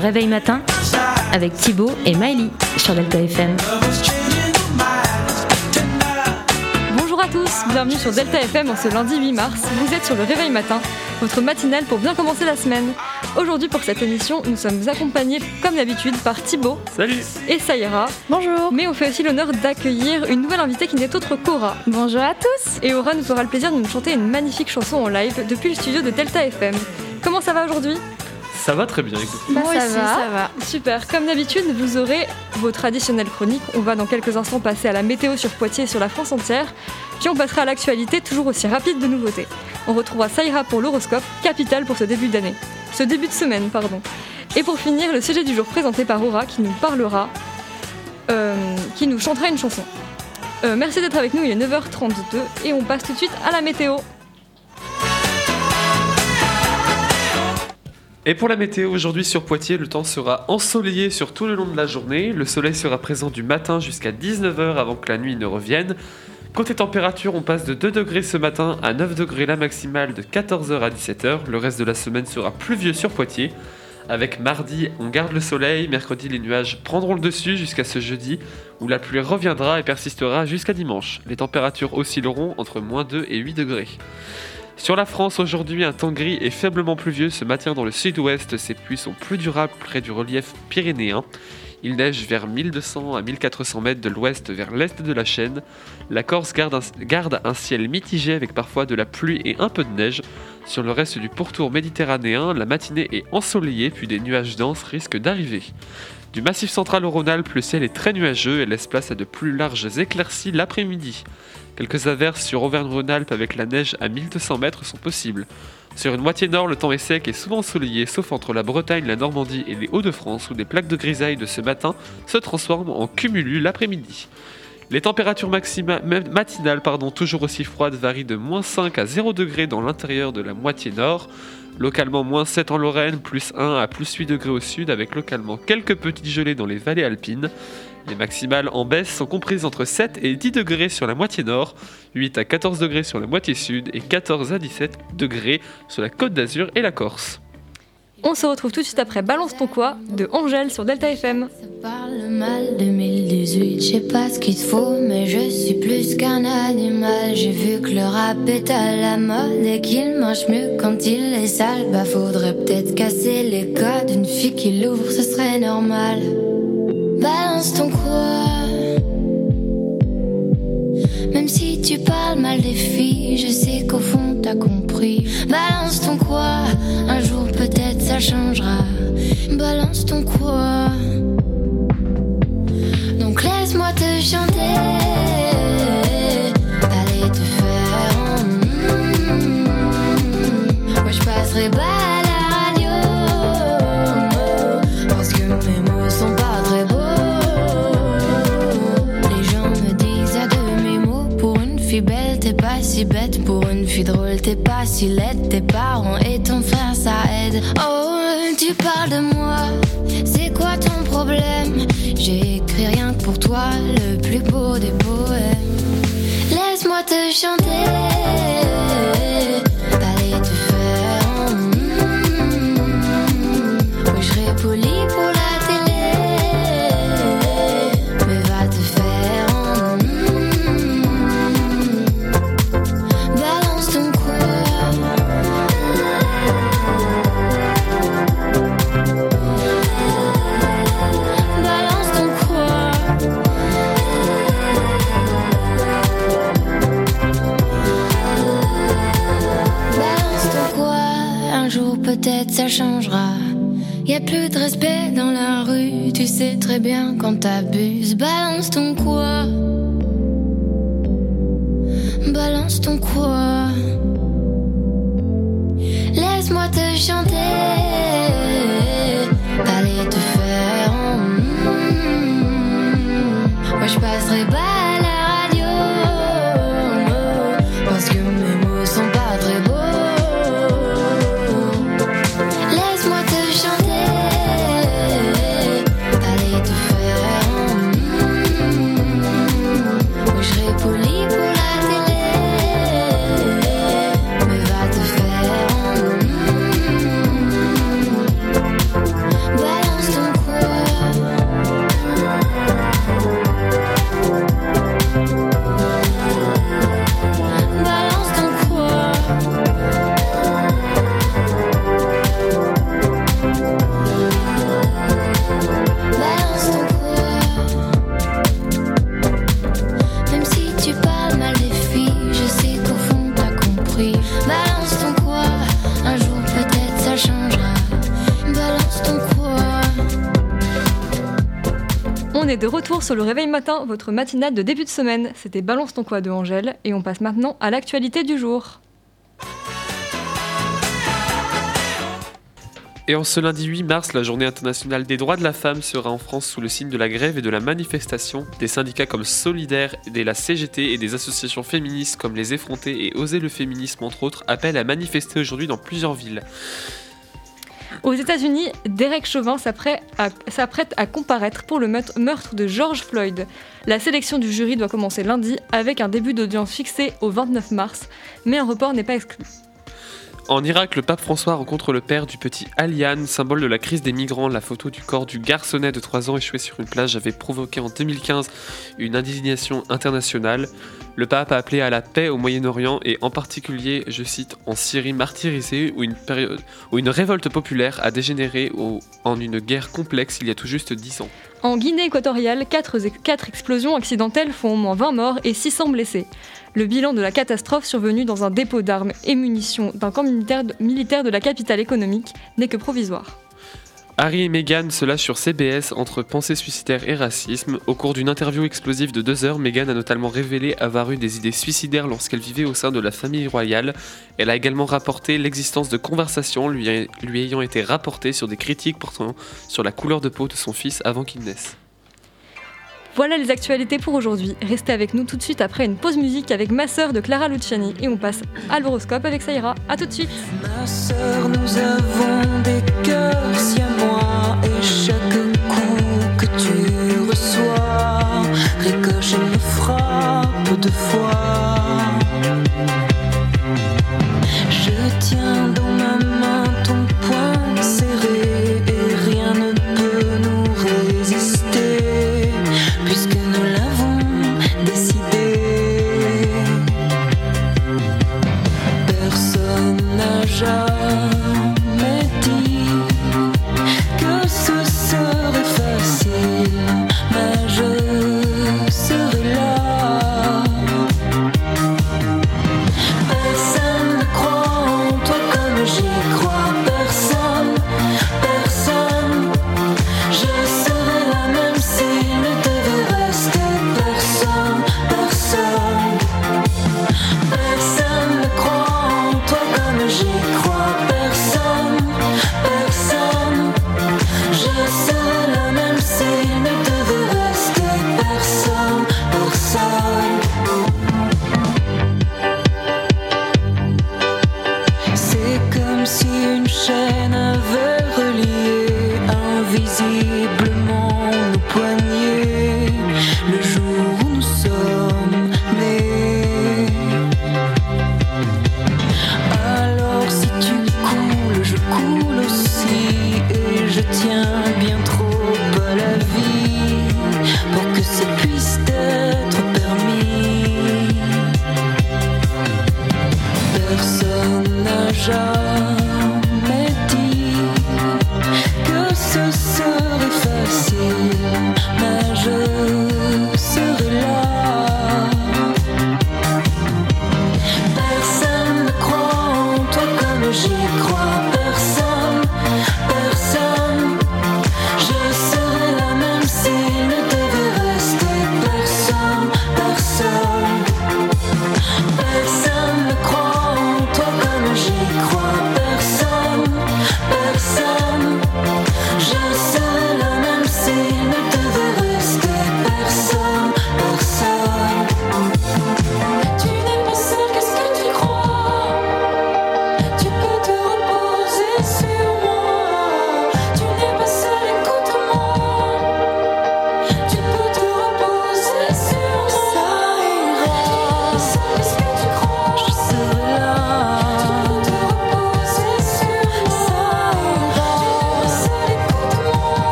réveil matin avec Thibaut et Miley sur Delta FM. Bonjour à tous, bienvenue sur Delta FM en ce lundi 8 mars. Vous êtes sur le réveil matin, votre matinale pour bien commencer la semaine. Aujourd'hui pour cette émission, nous sommes accompagnés comme d'habitude par Thibaut Salut et Saïra. Bonjour. Mais on fait aussi l'honneur d'accueillir une nouvelle invitée qui n'est autre qu'Aura. Bonjour à tous. Et Aura nous fera le plaisir de nous chanter une magnifique chanson en live depuis le studio de Delta FM. Comment ça va aujourd'hui? Ça va très bien, écoute. Bah, Moi ça aussi, va. ça va. Super, comme d'habitude, vous aurez vos traditionnelles chroniques. On va dans quelques instants passer à la météo sur Poitiers et sur la France entière. Puis on passera à l'actualité, toujours aussi rapide de nouveautés. On retrouvera Saïra pour l'horoscope, capital pour ce début d'année. Ce début de semaine, pardon. Et pour finir, le sujet du jour présenté par Aura qui nous parlera, euh, qui nous chantera une chanson. Euh, merci d'être avec nous, il est 9h32 et on passe tout de suite à la météo. Et pour la météo, aujourd'hui sur Poitiers, le temps sera ensoleillé sur tout le long de la journée. Le soleil sera présent du matin jusqu'à 19h avant que la nuit ne revienne. Côté température, on passe de 2 degrés ce matin à 9 degrés la maximale de 14h à 17h. Le reste de la semaine sera pluvieux sur Poitiers. Avec mardi, on garde le soleil. Mercredi, les nuages prendront le dessus jusqu'à ce jeudi où la pluie reviendra et persistera jusqu'à dimanche. Les températures oscilleront entre moins 2 et 8 degrés. Sur la France, aujourd'hui, un temps gris et faiblement pluvieux se maintient dans le sud-ouest. Ces pluies sont plus durables près du relief pyrénéen. Il neige vers 1200 à 1400 mètres de l'ouest vers l'est de la chaîne. La Corse garde un, garde un ciel mitigé avec parfois de la pluie et un peu de neige. Sur le reste du pourtour méditerranéen, la matinée est ensoleillée puis des nuages denses risquent d'arriver. Du massif central au Rhône-Alpes, le ciel est très nuageux et laisse place à de plus larges éclaircies l'après-midi. Quelques averses sur Auvergne-Rhône-Alpes avec la neige à 1200 mètres sont possibles. Sur une moitié nord, le temps est sec et souvent ensoleillé, sauf entre la Bretagne, la Normandie et les Hauts-de-France, où des plaques de grisaille de ce matin se transforment en cumulus l'après-midi. Les températures matinales, pardon, toujours aussi froides, varient de moins 5 à 0 degrés dans l'intérieur de la moitié nord, localement moins 7 en Lorraine, plus 1 à plus 8 degrés au sud, avec localement quelques petites gelées dans les vallées alpines. Les maximales en baisse sont comprises entre 7 et 10 degrés sur la moitié nord, 8 à 14 degrés sur la moitié sud et 14 à 17 degrés sur la côte d'Azur et la Corse. On se retrouve tout de suite après Balance ton quoi de Angèle sur Delta FM. Ça parle mal 2018, je sais pas ce qu'il te faut, mais je suis plus qu'un animal. J'ai vu que le rap est à la mode et qu'il marche mieux quand il est sale. Bah faudrait peut-être casser les codes, une fille qui l'ouvre, ce serait normal. Balance ton quoi Même si tu parles mal des filles, je sais qu'au fond t'as compris. Balance ton quoi Un jour changera. Balance ton quoi Donc laisse-moi te chanter. Allez te faire. mm, Moi je passerai pas à la radio. Parce que mes mots sont pas très beaux. Les gens me disent à demi mots pour une fille belle, t'es pas si bête. Pour une fille drôle, t'es pas si laide. Tes parents tu parles de moi, balance ton quoi. Laisse-moi te chanter, On est de retour sur le réveil matin, votre matinale de début de semaine. C'était Balance ton quoi de Angèle et on passe maintenant à l'actualité du jour. Et en ce lundi 8 mars, la journée internationale des droits de la femme sera en France sous le signe de la grève et de la manifestation. Des syndicats comme Solidaire et la CGT et des associations féministes comme les Effrontés et Oser le féminisme entre autres appellent à manifester aujourd'hui dans plusieurs villes. Aux États-Unis, Derek Chauvin s'apprête à, comparaître pour le meurtre de George Floyd. La sélection du jury doit commencer lundi avec un début d'audience fixé au 29 mars, mais un report n'est pas exclu. En Irak, le pape François rencontre le père du petit Alian, symbole de la crise des migrants. La photo du corps du garçonnet de 3 ans échoué sur une plage avait provoqué en 2015 une indignation internationale. Le pape a appelé à la paix au Moyen-Orient et en particulier, je cite, en Syrie martyrisée où une, révolte populaire a dégénéré en une guerre complexe il y a tout juste 10 ans. En Guinée équatoriale, 4, explosions accidentelles font au moins 20 morts et 600 blessés. Le bilan de la catastrophe survenue dans un dépôt d'armes et munitions d'un camp militaire de, la capitale économique n'est que provisoire. Harry et Meghan se lâchent sur CBS entre pensée suicidaire et racisme. Au cours d'une interview explosive de deux heures, Meghan a notamment révélé avoir eu des idées suicidaires lorsqu'elle vivait au sein de la famille royale. Elle a également rapporté l'existence de conversations lui, lui ayant été rapportées sur des critiques portant sur la couleur de peau de son fils avant qu'il naisse. Voilà les actualités pour aujourd'hui. Restez avec nous tout de suite après une pause musique avec ma sœur de Clara Luciani et on passe à l'horoscope avec Saïra. A tout de suite. Ma sœur, nous avons des cœurs si easy.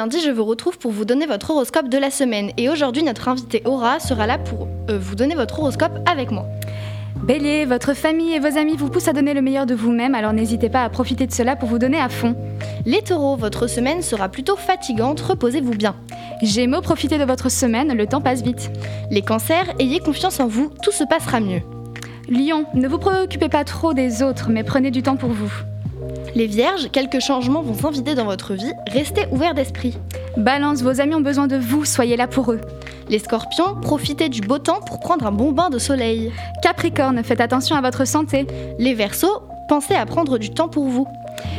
Lundis, je vous retrouve pour vous donner votre horoscope de la semaine. Et aujourd'hui, notre invité Aura sera là pour euh, vous donner votre horoscope avec moi. Bélier, votre famille et vos amis vous poussent à donner le meilleur de vous-même, alors n'hésitez pas à profiter de cela pour vous donner à fond. Les taureaux, votre semaine sera plutôt fatigante, reposez-vous bien. Gémeaux, profitez de votre semaine, le temps passe vite. Les cancers, ayez confiance en vous, tout se passera mieux. Lion, ne vous préoccupez pas trop des autres, mais prenez du temps pour vous. Les vierges, quelques changements vont s'inviter dans votre vie, restez ouverts d'esprit. Balance, vos amis ont besoin de vous, soyez là pour eux. Les scorpions, profitez du beau temps pour prendre un bon bain de soleil. Capricorne, faites attention à votre santé. Les versos, pensez à prendre du temps pour vous.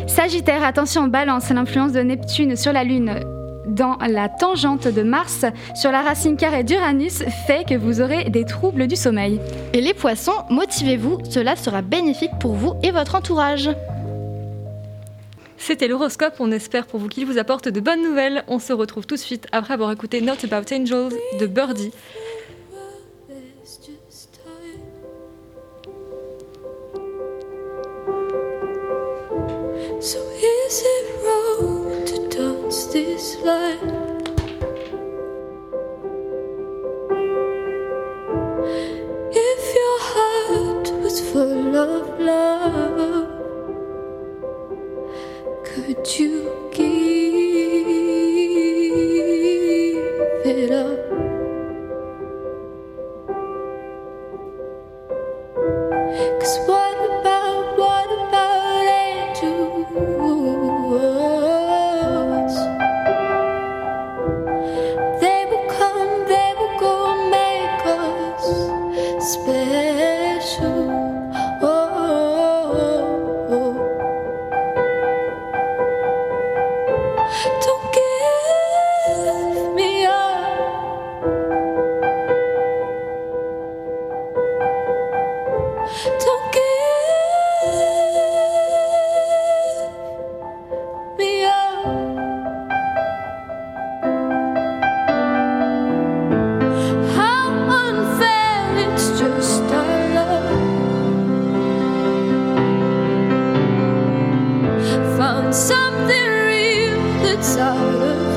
Sagittaire, attention, balance, l'influence de Neptune sur la Lune dans la tangente de Mars sur la racine carrée d'Uranus fait que vous aurez des troubles du sommeil. Et les poissons, motivez-vous, cela sera bénéfique pour vous et votre entourage. C'était l'horoscope, on espère pour vous qu'il vous apporte de bonnes nouvelles. On se retrouve tout de suite après avoir écouté Not About Angels de Birdie. So is it wrong to dance this? Something real that's out of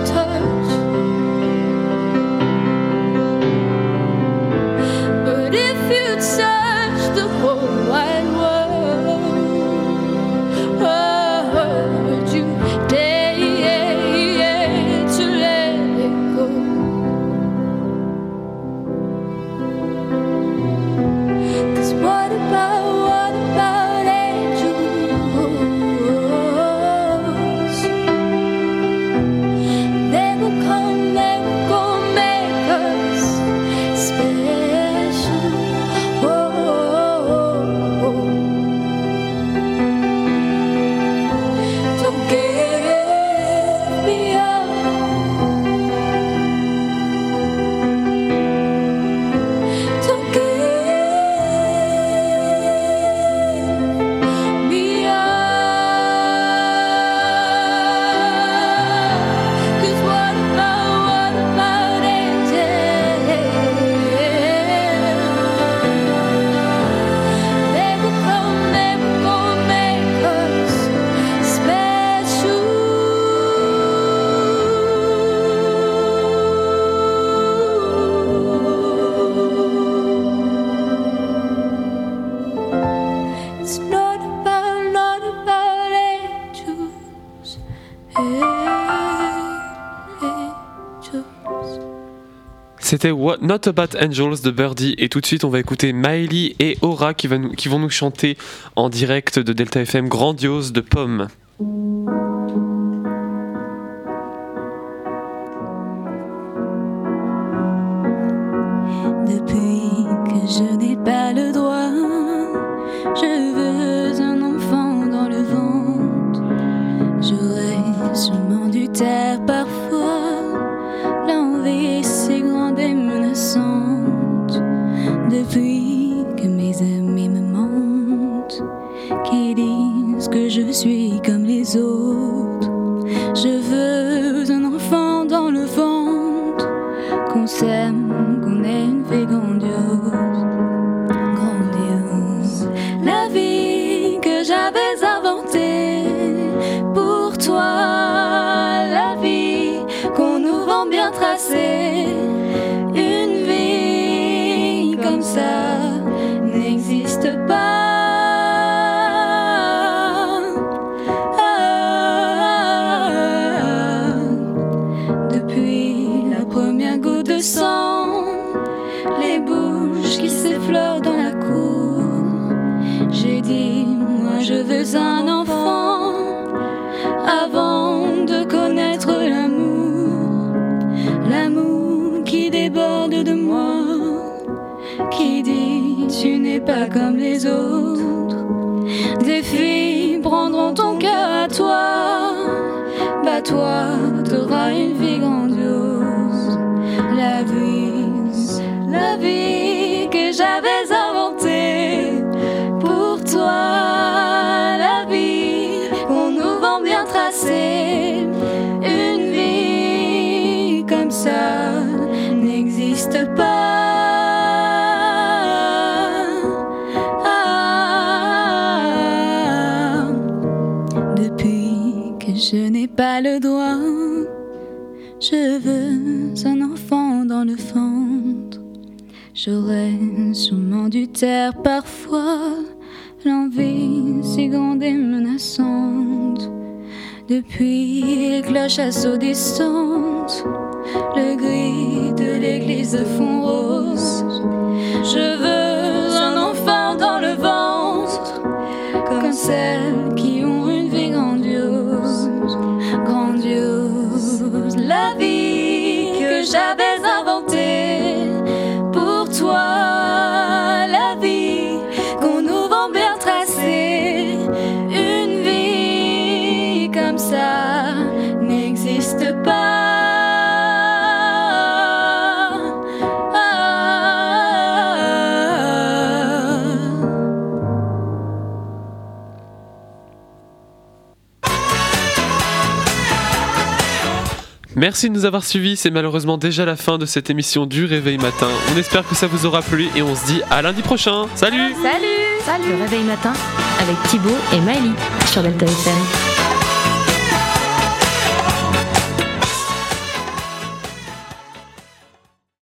C'était Not About Angels de Birdie et tout de suite on va écouter Miley et Aura qui, qui vont nous chanter en direct de Delta FM Grandiose de Pomme. Suis comme les autres. Je veux un enfant dans le ventre qu'on s'aime, qu'on ait une depuis la première goutte de sang, les bouches qui s'effleurent dans la cour. J'ai dit, moi je veux un enfant avant de connaître l'amour, l'amour qui déborde de moi, qui dit, tu n'es pas comme les autres. Toi t'auras une vie grandiose. La vie, la vie que j'avais dû taire parfois l'envie si grande et menaçante. Depuis les cloches assourdissantes, le gris de l'église de fond rose. Merci de nous avoir suivis, c'est malheureusement déjà la fin de cette émission du Réveil Matin. On espère que ça vous aura plu et on se dit à lundi prochain. Salut Salut Le réveil matin avec Thibaut et Miley sur Delta FM.